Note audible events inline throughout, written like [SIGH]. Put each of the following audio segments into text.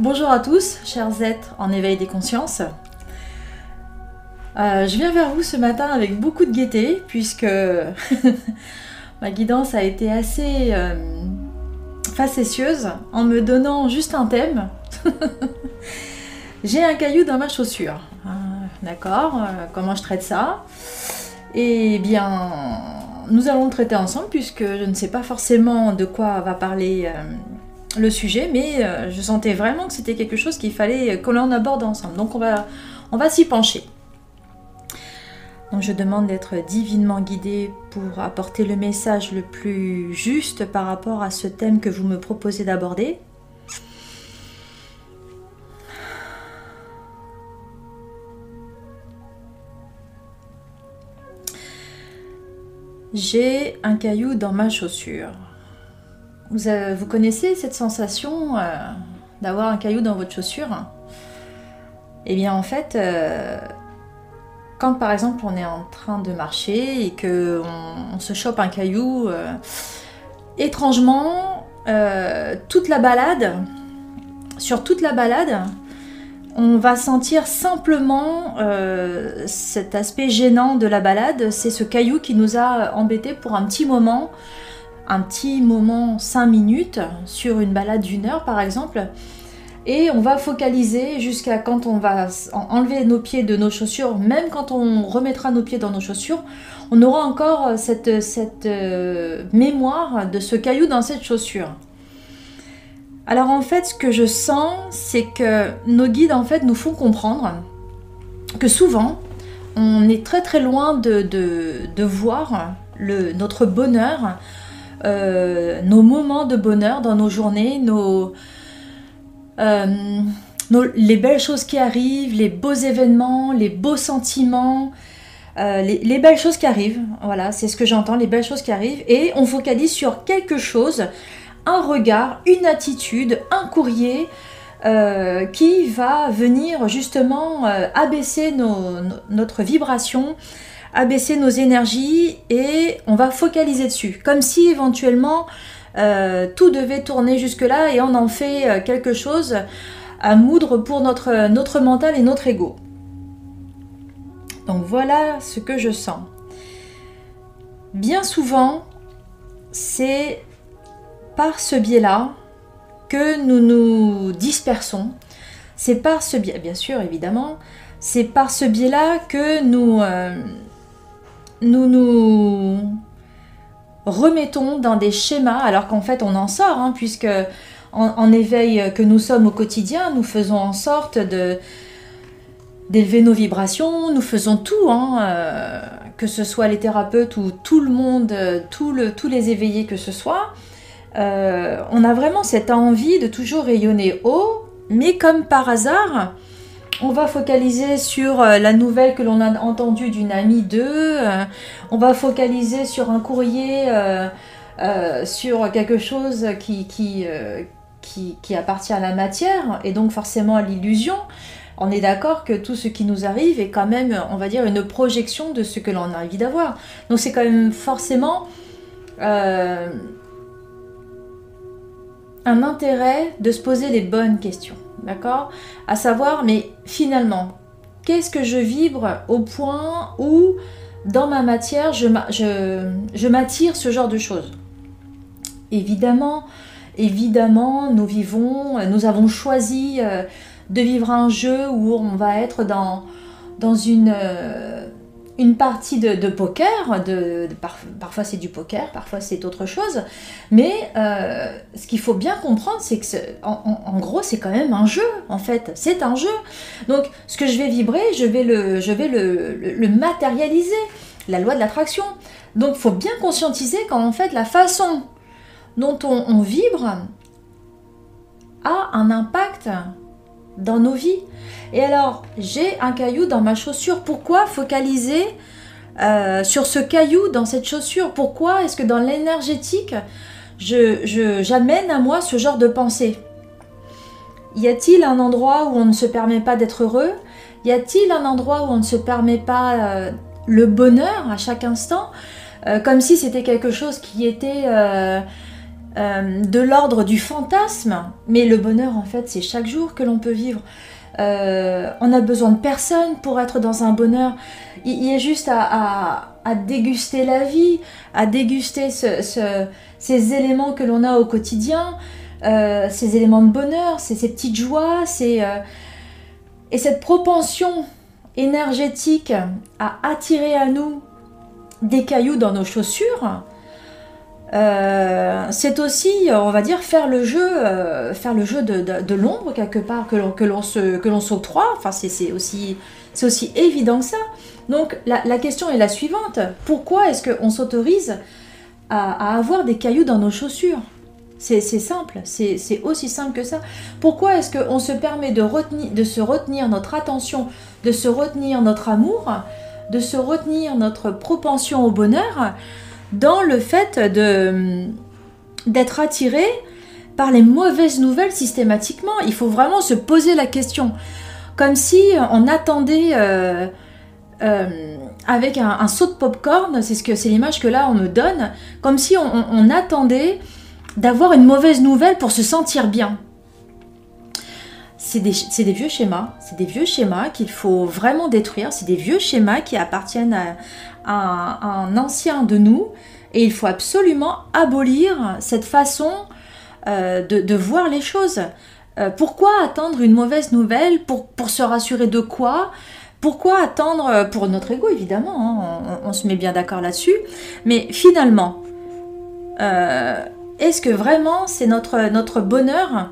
Bonjour à tous, chers êtres en éveil des consciences. Euh, je viens vers vous ce matin avec beaucoup de gaieté puisque [LAUGHS] ma guidance a été assez euh, facétieuse en me donnant juste un thème. [LAUGHS] J'ai un caillou dans ma chaussure. Ah, d'accord, euh, comment je traite ça? Eh bien, nous allons le traiter ensemble puisque je ne sais pas forcément de quoi va parler le sujet, mais euh, je sentais vraiment que c'était quelque chose qu'il fallait que l'on aborde ensemble. Donc on va, on va s'y pencher. Donc je demande d'être divinement guidé pour apporter le message le plus juste par rapport à ce thème que vous me proposez d'aborder. J'ai un caillou dans ma chaussure. Vous, connaissez cette sensation euh, d'avoir un caillou dans votre chaussure? Eh bien en fait, euh, quand par exemple on est en train de marcher et que on, se chope un caillou, euh, étrangement, toute la balade, sur toute la balade, on va sentir simplement cet aspect gênant de la balade, c'est ce caillou qui nous a embêtés pour un petit moment un petit moment 5 minutes sur une balade d'une heure par exemple et on va focaliser jusqu'à quand on va enlever nos pieds de nos chaussures, même quand on remettra nos pieds dans nos chaussures, on aura encore cette, cette euh, mémoire de ce caillou dans cette chaussure. Alors en fait, ce que je sens, c'est que nos guides en fait nous font comprendre que souvent, on est très très loin de, de, voir le, notre bonheur euh, nos moments de bonheur dans nos journées, euh, nos, les belles choses qui arrivent, les beaux événements, les beaux sentiments, euh, les, belles choses qui arrivent. Voilà, c'est ce que j'entends, les belles choses qui arrivent. Et on focalise sur quelque chose, un regard, une attitude, un courrier. qui va venir justement abaisser notre vibration, abaisser nos énergies et on va focaliser dessus. Comme si éventuellement euh, tout devait tourner jusque-là et on en fait euh, quelque chose à moudre pour notre, mental et notre ego. Donc voilà ce que je sens. Bien souvent, c'est par ce biais-là que nous nous dispersons. C'est par ce biais, bien sûr, évidemment, c'est par ce biais-là que nous, euh, nous nous remettons dans des schémas alors qu'en fait on en sort, hein, puisque en, éveil que nous sommes au quotidien, nous faisons en sorte de d'élever nos vibrations, nous faisons tout, hein, euh, que ce soit les thérapeutes ou tout le monde, tous les éveillés que ce soit. Euh, on a vraiment cette envie de toujours rayonner haut, mais comme par hasard, on va focaliser sur euh, la nouvelle que l'on a entendue d'une amie d'eux. Euh, on va focaliser sur un courrier, euh, sur quelque chose qui, qui, qui, appartient à la matière et donc forcément à l'illusion. On est d'accord que tout ce qui nous arrive est quand même, on va dire, une projection de ce que l'on a envie d'avoir. Donc c'est quand même forcément un intérêt de se poser les bonnes questions. D'accord? À savoir, mais finalement, qu'est-ce que je vibre au point où, dans ma matière, je, m'attire ce genre de choses? Évidemment, évidemment, nous vivons, nous avons choisi euh, de vivre un jeu où on va être dans, dans une, euh, une partie de, poker, de, parfois c'est du poker, parfois c'est autre chose, mais euh, ce qu'il faut bien comprendre, c'est que en, gros c'est quand même un jeu, en fait, c'est un jeu. Donc ce que je vais vibrer, je vais le, je vais le, matérialiser, la loi de l'attraction. Donc faut bien conscientiser qu'en fait la façon dont on vibre a un impact dans nos vies. Et alors, j'ai un caillou dans ma chaussure. Pourquoi focaliser euh, sur ce caillou dans cette chaussure? Pourquoi est-ce que dans l'énergétique, je, j'amène à moi ce genre de pensée? Y a-t-il un endroit où on ne se permet pas d'être heureux? Y a-t-il un endroit où on ne se permet pas euh, le bonheur à chaque instant? Euh, Comme si c'était quelque chose qui était euh, de l'ordre du fantasme, mais le bonheur en fait c'est chaque jour que l'on peut vivre. Euh, on a besoin de personne pour être dans un bonheur. Il, y a juste à, déguster la vie, à déguster ces éléments que l'on a au quotidien, euh, ces éléments de bonheur, ces, ces petites joies, et cette propension énergétique à attirer à nous des cailloux dans nos chaussures, euh, c'est aussi, on va dire, faire le jeu, euh, faire le jeu de, l'ombre quelque part que l'on se que l'on s'octroie. Enfin, c'est aussi c'est aussi évident que ça. Donc la, question est la suivante pourquoi est-ce qu'on s'autorise à, avoir des cailloux dans nos chaussures? C'est simple, c'est aussi simple que ça. Pourquoi est-ce qu'on se permet de se retenir notre attention, de se retenir notre amour, de se retenir notre propension au bonheur? Dans le fait de d'être attiré par les mauvaises nouvelles systématiquement. Il faut vraiment se poser la question, comme si on attendait euh, euh, avec un, saut de popcorn, c'est ce que c'est l'image que là on me donne, comme si on, attendait d'avoir une mauvaise nouvelle pour se sentir bien. C'est des, des, vieux schémas, c'est des vieux schémas qu'il faut vraiment détruire, c'est des vieux schémas qui appartiennent à, un, ancien de nous et il faut absolument abolir cette façon euh, de, voir les choses. Euh, pourquoi attendre une mauvaise nouvelle pour, se rassurer de quoi? Pourquoi attendre euh, pour notre ego évidemment hein, on, se met bien d'accord là-dessus. Mais finalement, est-ce que vraiment c'est notre, bonheur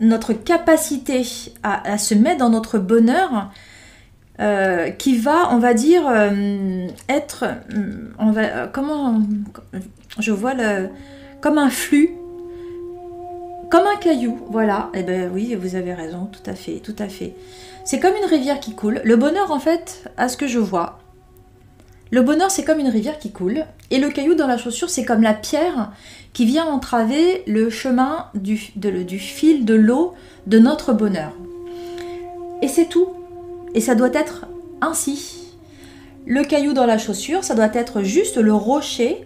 notre capacité à, se mettre dans notre bonheur euh, qui va, on va dire, euh, être, euh, on va, comment, je vois le, comme un flux, comme un caillou, voilà. Et eh ben oui, vous avez raison, tout à fait, tout à fait. C'est comme une rivière qui coule. Le bonheur, en fait, à ce que je vois, le bonheur, c'est comme une rivière qui coule, et le caillou dans la chaussure, c'est comme la pierre qui vient entraver le chemin du, du fil de l'eau de notre bonheur. Et c'est tout. Et ça doit être ainsi. Le caillou dans la chaussure, ça doit être juste le rocher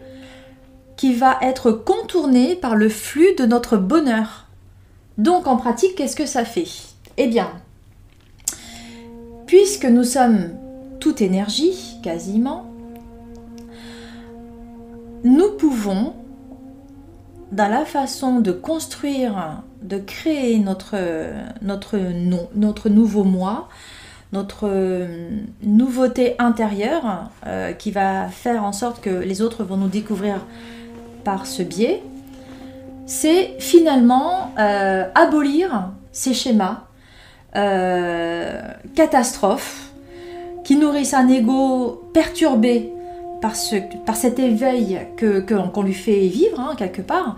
qui va être contourné par le flux de notre bonheur. Donc en pratique, qu'est-ce que ça fait? Eh bien, puisque nous sommes toute énergie, quasiment, nous pouvons, dans la façon de construire, de créer notre, nouveau moi, notre euh, nouveauté intérieure euh, qui va faire en sorte que les autres vont nous découvrir par ce biais, c'est finalement euh, abolir ces schémas catastrophes qui nourrissent un ego perturbé par, ce, par cet éveil que, qu'on lui fait vivre hein, quelque part.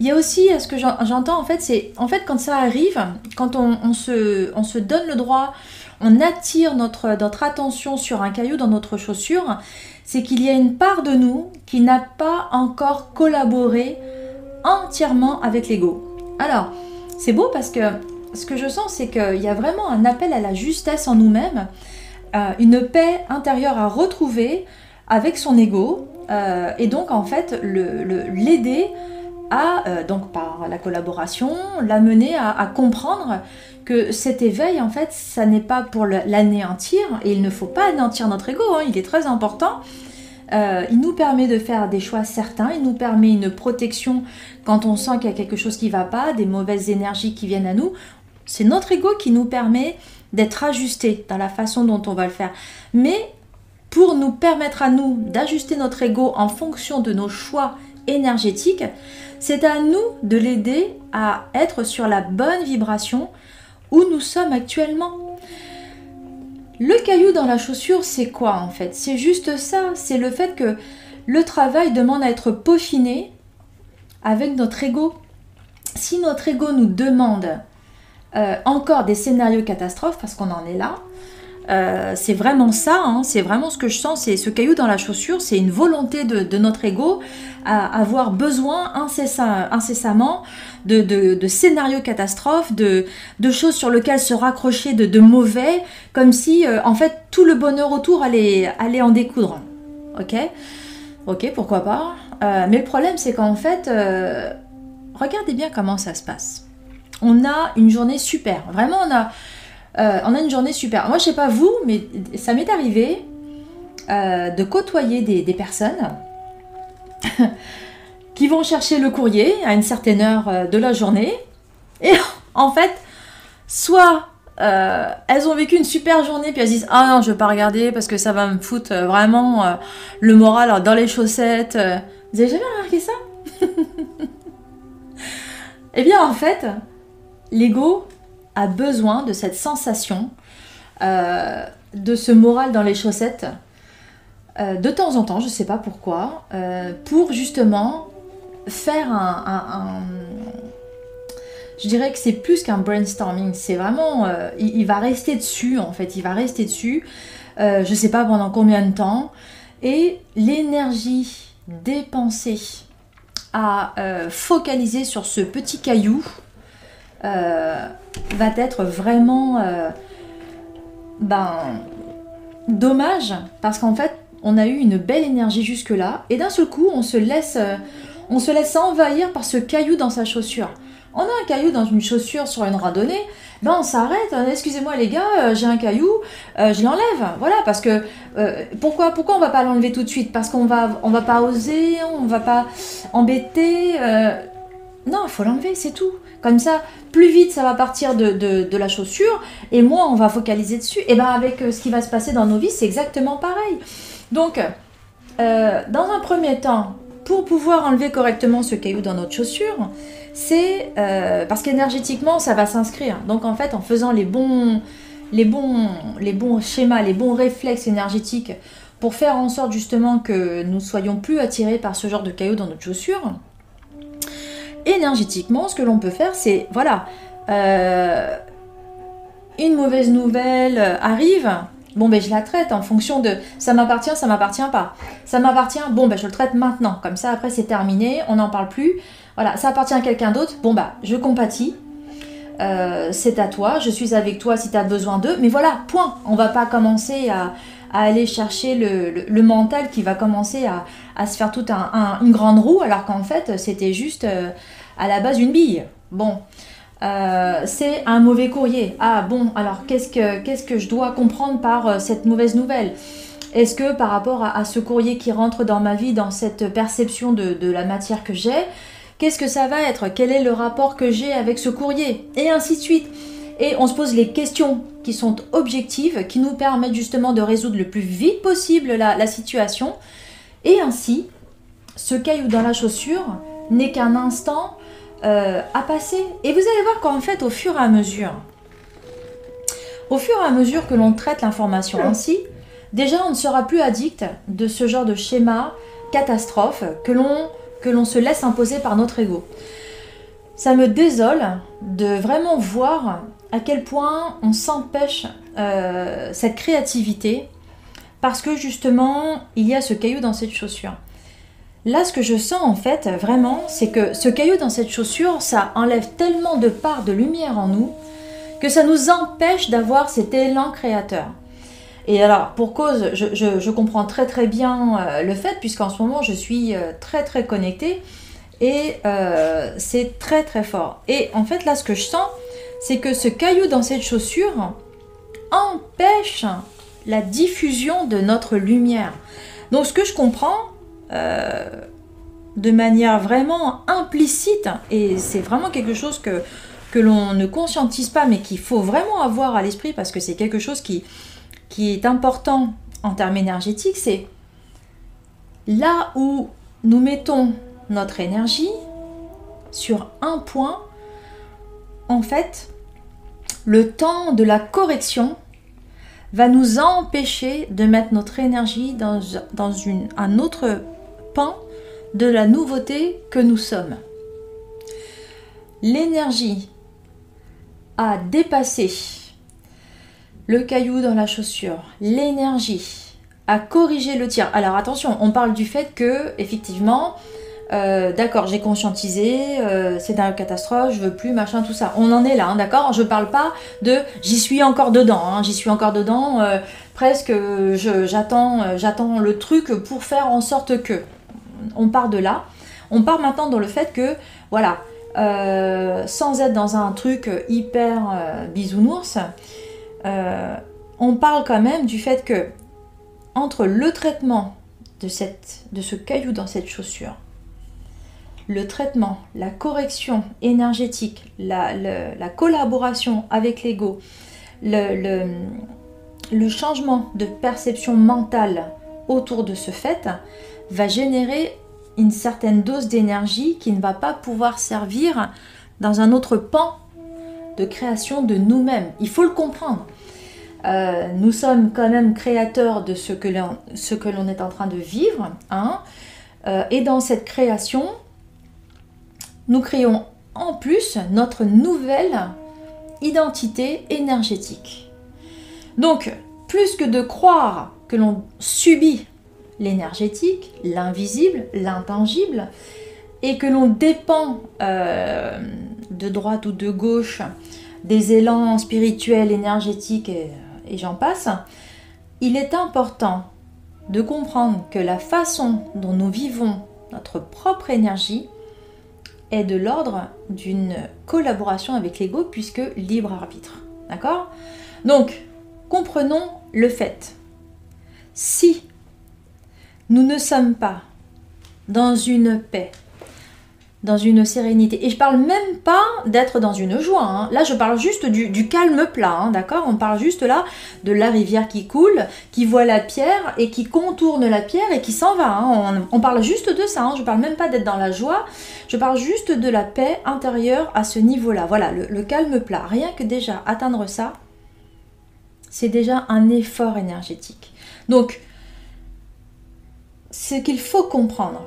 Il y a aussi, ce que j'entends en fait, c'est en fait quand ça arrive, quand on se donne le droit on attire notre, attention sur un caillou dans notre chaussure, c'est qu'il y a une part de nous qui n'a pas encore collaboré entièrement avec l'ego. Alors, c'est beau parce que ce que je sens, c'est qu'il y a vraiment un appel à la justesse en nous-mêmes, euh, une paix intérieure à retrouver avec son ego, euh, et donc en fait l'aider à, euh, donc par la collaboration, l'amener à comprendre que cet éveil, en fait, ça n'est pas pour l'anéantir, et il ne faut pas anéantir notre ego, hein, il est très important. Euh, il nous permet de faire des choix certains, il nous permet une protection quand on sent qu'il y a quelque chose qui ne va pas, des mauvaises énergies qui viennent à nous. C'est notre ego qui nous permet d'être ajusté dans la façon dont on va le faire. Mais pour nous permettre à nous d'ajuster notre ego en fonction de nos choix énergétiques, c'est à nous de l'aider à être sur la bonne vibration où nous sommes actuellement. Le caillou dans la chaussure, c'est quoi en fait? C'est juste ça, c'est le fait que le travail demande à être peaufiné avec notre ego. Si notre ego nous demande euh, encore des scénarios catastrophes, parce qu'on en est là, euh, c'est vraiment ça, hein, c'est vraiment ce que je sens, c'est ce caillou dans la chaussure, c'est une volonté de, notre ego à avoir besoin incessamment de, scénarios catastrophes, de, choses sur lesquelles se raccrocher de, mauvais, comme si euh, en fait tout le bonheur autour allait, en découdre. Ok? Ok, pourquoi pas? Euh, mais le problème, c'est qu'en fait, regardez bien comment ça se passe. On a une journée super. Vraiment, on a, euh, on a une journée super. Moi, je sais pas vous, mais ça m'est arrivé de côtoyer des, personnes [LAUGHS] qui vont chercher le courrier à une certaine heure de la journée. Et [LAUGHS] en fait, soit euh, elles ont vécu une super journée, puis elles disent Ah non, je vais pas regarder parce que ça va me foutre euh, vraiment euh, le moral dans les chaussettes. Vous avez jamais remarqué ça? [LAUGHS] Eh bien, en fait, l'ego a besoin de cette sensation, de ce moral dans les chaussettes, de temps en temps, je sais pas pourquoi, pour justement faire un je dirais que c'est plus qu'un brainstorming. C'est vraiment, euh, il, va rester dessus en fait. Il va rester dessus. Euh, je sais pas pendant combien de temps. Et l'énergie dépensée à euh, focaliser sur ce petit caillou va être vraiment ben, dommage parce qu'en fait on a eu une belle énergie jusque là et d'un seul coup on se laisse on se laisse envahir par ce caillou dans sa chaussure on a un caillou dans une chaussure sur une randonnée, ben on s'arrête, euh, excusez-moi les gars, euh, j'ai un caillou, euh, je l'enlève. Voilà, parce que pourquoi, pourquoi on va pas l'enlever tout de suite? Parce qu'on va, on va pas oser, on va pas embêter. Non, il faut l'enlever, c'est tout. Comme ça, plus vite ça va partir de, la chaussure, et moins on va focaliser dessus. Et ben avec ce qui va se passer dans nos vies, c'est exactement pareil. Donc, dans un premier temps, pour pouvoir enlever correctement ce caillou dans notre chaussure, c'est euh, parce qu'énergétiquement, ça va s'inscrire. Donc en fait, en faisant les bons, les, bons, les bons schémas, les bons réflexes énergétiques pour faire en sorte justement que nous soyons plus attirés par ce genre de cailloux dans notre chaussure, énergétiquement, ce que l'on peut faire, c'est, voilà, euh, une mauvaise nouvelle arrive, Bon, ben je la traite en fonction de ça m'appartient, ça m'appartient pas. Ça m'appartient, bon, ben je le traite maintenant. Comme ça, après, c'est terminé, on n'en parle plus. Voilà, ça appartient à quelqu'un d'autre. Bon, bah, je compatis. Euh, c'est à toi, je suis avec toi si tu as besoin d'eux. Mais voilà, point. On va pas commencer à, aller chercher le, mental qui va commencer à, se faire toute une grande roue, alors qu'en fait, c'était juste euh, à la base une bille. Bon. Euh, c'est un mauvais courrier. Ah bon, alors qu'est-ce que, qu'est-ce que je dois comprendre par euh, cette mauvaise nouvelle? Est-ce que par rapport à, ce courrier qui rentre dans ma vie, dans cette perception de, la matière que j'ai, qu'est-ce que ça va être? Quel est le rapport que j'ai avec ce courrier? Et ainsi de suite. Et on se pose les questions qui sont objectives, qui nous permettent justement de résoudre le plus vite possible la situation. Et ainsi, ce caillou dans la chaussure n'est qu'un instant euh, à passer. Et vous allez voir qu'en fait, au fur et à mesure, au fur et à mesure que l'on traite l'information ainsi, déjà on ne sera plus addict de ce genre de schéma catastrophe que l'on que l'on se laisse imposer par notre ego. Ça me désole de vraiment voir à quel point on s'empêche euh, cette créativité parce que justement il y a ce caillou dans cette chaussure. Là, ce que je sens en fait, vraiment, c'est que ce caillou dans cette chaussure, ça enlève tellement de parts de lumière en nous que ça nous empêche d'avoir cet élan créateur. Et alors, pour cause, je, comprends très très bien euh, le fait, puisqu'en ce moment, je suis euh, très très connectée et c'est très très fort. Et en fait, là, ce que je sens, c'est que ce caillou dans cette chaussure empêche la diffusion de notre lumière. Donc, ce que je comprends, euh, de manière vraiment implicite, et c'est vraiment quelque chose que, que l'on ne conscientise pas, mais qu'il faut vraiment avoir à l'esprit parce que c'est quelque chose qui, qui est important en termes énergétiques, c'est là où nous mettons notre énergie sur un point, en fait, le temps de la correction va nous empêcher de mettre notre énergie dans, un autre de la nouveauté que nous sommes. L'énergie a dépassé le caillou dans la chaussure, l'énergie a corrigé le tir. Alors attention, on parle du fait que, effectivement, euh, d'accord, j'ai conscientisé, euh, c'est une catastrophe, je veux plus, machin, tout ça. On en est là, hein, d'accord? Je parle pas de j'y suis encore dedans, hein, j'y suis encore dedans, euh, presque j'attends, j'attends le truc pour faire en sorte que on part de là. On part maintenant dans le fait que, voilà, sans être dans un truc hyper bisounours, on parle quand même du fait que entre le traitement de ce caillou dans cette chaussure, le traitement, la correction énergétique, la, la collaboration avec l'ego, le, le, le, changement de perception mentale autour de ce fait va générer une certaine dose d'énergie qui ne va pas pouvoir servir dans un autre pan de création de nous-mêmes. Il faut le comprendre. Euh, nous sommes quand même créateurs de ce que l'on est en train de vivre. Hein. Euh, et dans cette création, nous créons en plus notre nouvelle identité énergétique. Donc, plus que de croire que l'on subit l'énergétique, l'invisible, l'intangible, et que l'on dépend euh, de droite ou de gauche des élans spirituels, énergétiques et, et j'en passe, il est important de comprendre que la façon dont nous vivons notre propre énergie est de l'ordre d'une collaboration avec l'ego puisque libre arbitre. D'accord? Donc, comprenons le fait. Si nous ne sommes pas dans une paix, dans une sérénité. Et je parle même pas d'être dans une joie. Hein. Là, je parle juste du, calme plat, hein, d'accord? On parle juste là de la rivière qui coule, qui voit la pierre et qui contourne la pierre et qui s'en va. Hein. On, parle juste de ça. Je parle même pas d'être dans la joie. Je parle juste de la paix intérieure à ce niveau-là. Voilà, le calme plat. Rien que déjà atteindre ça, c'est déjà un effort énergétique. Donc, ce qu'il faut comprendre,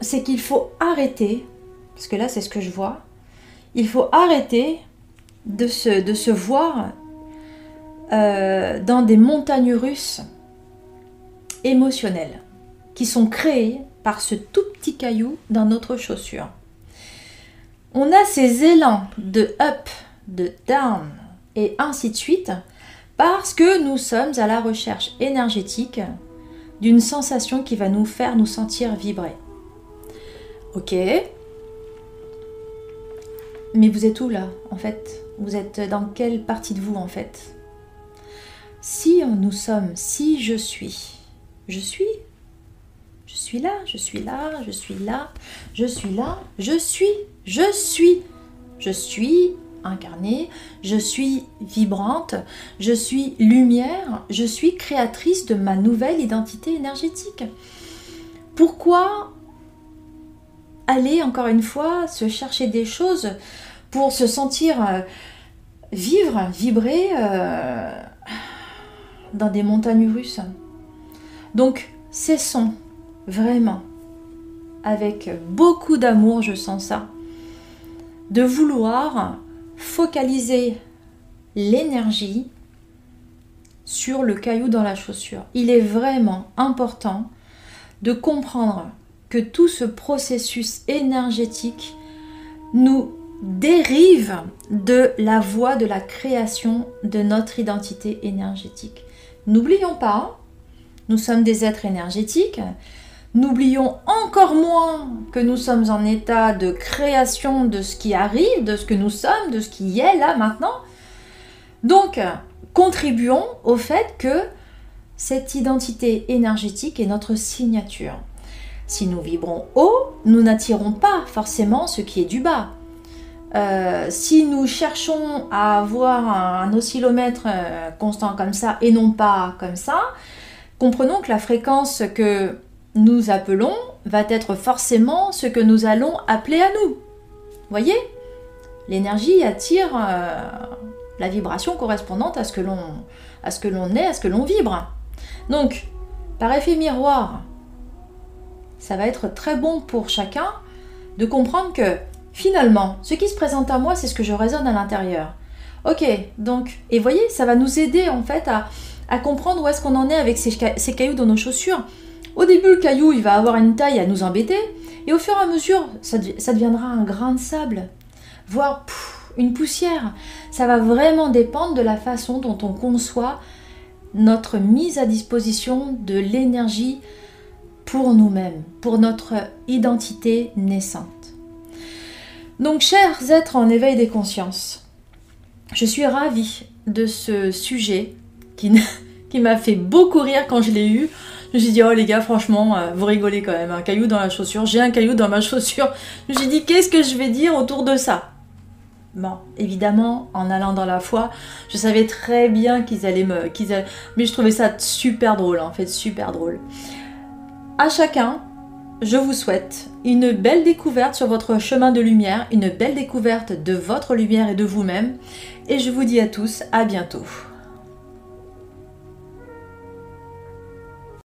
c'est qu'il faut arrêter, parce que là c'est ce que je vois, il faut arrêter de se, voir euh, dans des montagnes russes émotionnelles qui sont créées par ce tout petit caillou dans notre chaussure. On a ces élans de up, de down et ainsi de suite parce que nous sommes à la recherche énergétique d'une sensation qui va nous faire nous sentir vibrer. Ok. Mais vous êtes où là, en fait? Vous êtes dans quelle partie de vous, en fait? Si nous sommes, si je suis, je suis, je suis là, je suis là, je suis là, je suis là, je suis, je suis, je suis incarnée, je suis vibrante, je suis lumière, je suis créatrice de ma nouvelle identité énergétique. Pourquoi aller encore une fois se chercher des choses pour se sentir euh, vivre, vibrer euh, dans des montagnes russes Donc cessons vraiment avec beaucoup d'amour, je sens ça, de vouloir focaliser l'énergie sur le caillou dans la chaussure. Il est vraiment important de comprendre que tout ce processus énergétique nous dérive de la voie de la création de notre identité énergétique. N'oublions pas, nous sommes des êtres énergétiques, N'oublions encore moins que nous sommes en état de création de ce qui arrive, de ce que nous sommes, de ce qui est là maintenant. Donc, contribuons au fait que cette identité énergétique est notre signature. Si nous vibrons haut, nous n'attirons pas forcément ce qui est du bas. Euh, si nous cherchons à avoir un, oscillomètre euh, constant comme ça et non pas comme ça, comprenons que la fréquence que nous appelons va être forcément ce que nous allons appeler à nous. Voyez? L'énergie attire euh, la vibration correspondante à ce que l'on à ce que l'on est, à ce que l'on vibre. Donc, par effet miroir, ça va être très bon pour chacun de comprendre que finalement, ce qui se présente à moi, c'est ce que je résonne à l'intérieur. Ok, donc, et voyez, ça va nous aider en fait à, comprendre où est-ce qu'on en est avec ces, ces cailloux dans nos chaussures. Au début, le caillou, il va avoir une taille à nous embêter, et au fur et à mesure, ça, deviendra un grain de sable, voire une poussière. Ça va vraiment dépendre de la façon dont on conçoit notre mise à disposition de l'énergie pour nous-mêmes, pour notre identité naissante. Donc, chers êtres en éveil des consciences, je suis ravie de ce sujet [LAUGHS] qui, m'a fait beaucoup rire quand je l'ai eu. Je me suis dit, oh les gars, franchement, euh, vous rigolez quand même, un caillou dans la chaussure, j'ai un caillou dans ma [LAUGHS] chaussure. Je me suis dit, qu'est-ce que je vais dire autour de ça? Bon, évidemment, en allant dans la foi, je savais très bien qu'ils allaient me. Qu'ils Mais je trouvais ça super drôle, en fait, super drôle. À chacun, je vous souhaite une belle découverte sur votre chemin de lumière, une belle découverte de votre lumière et de vous-même. Et je vous dis à tous à bientôt.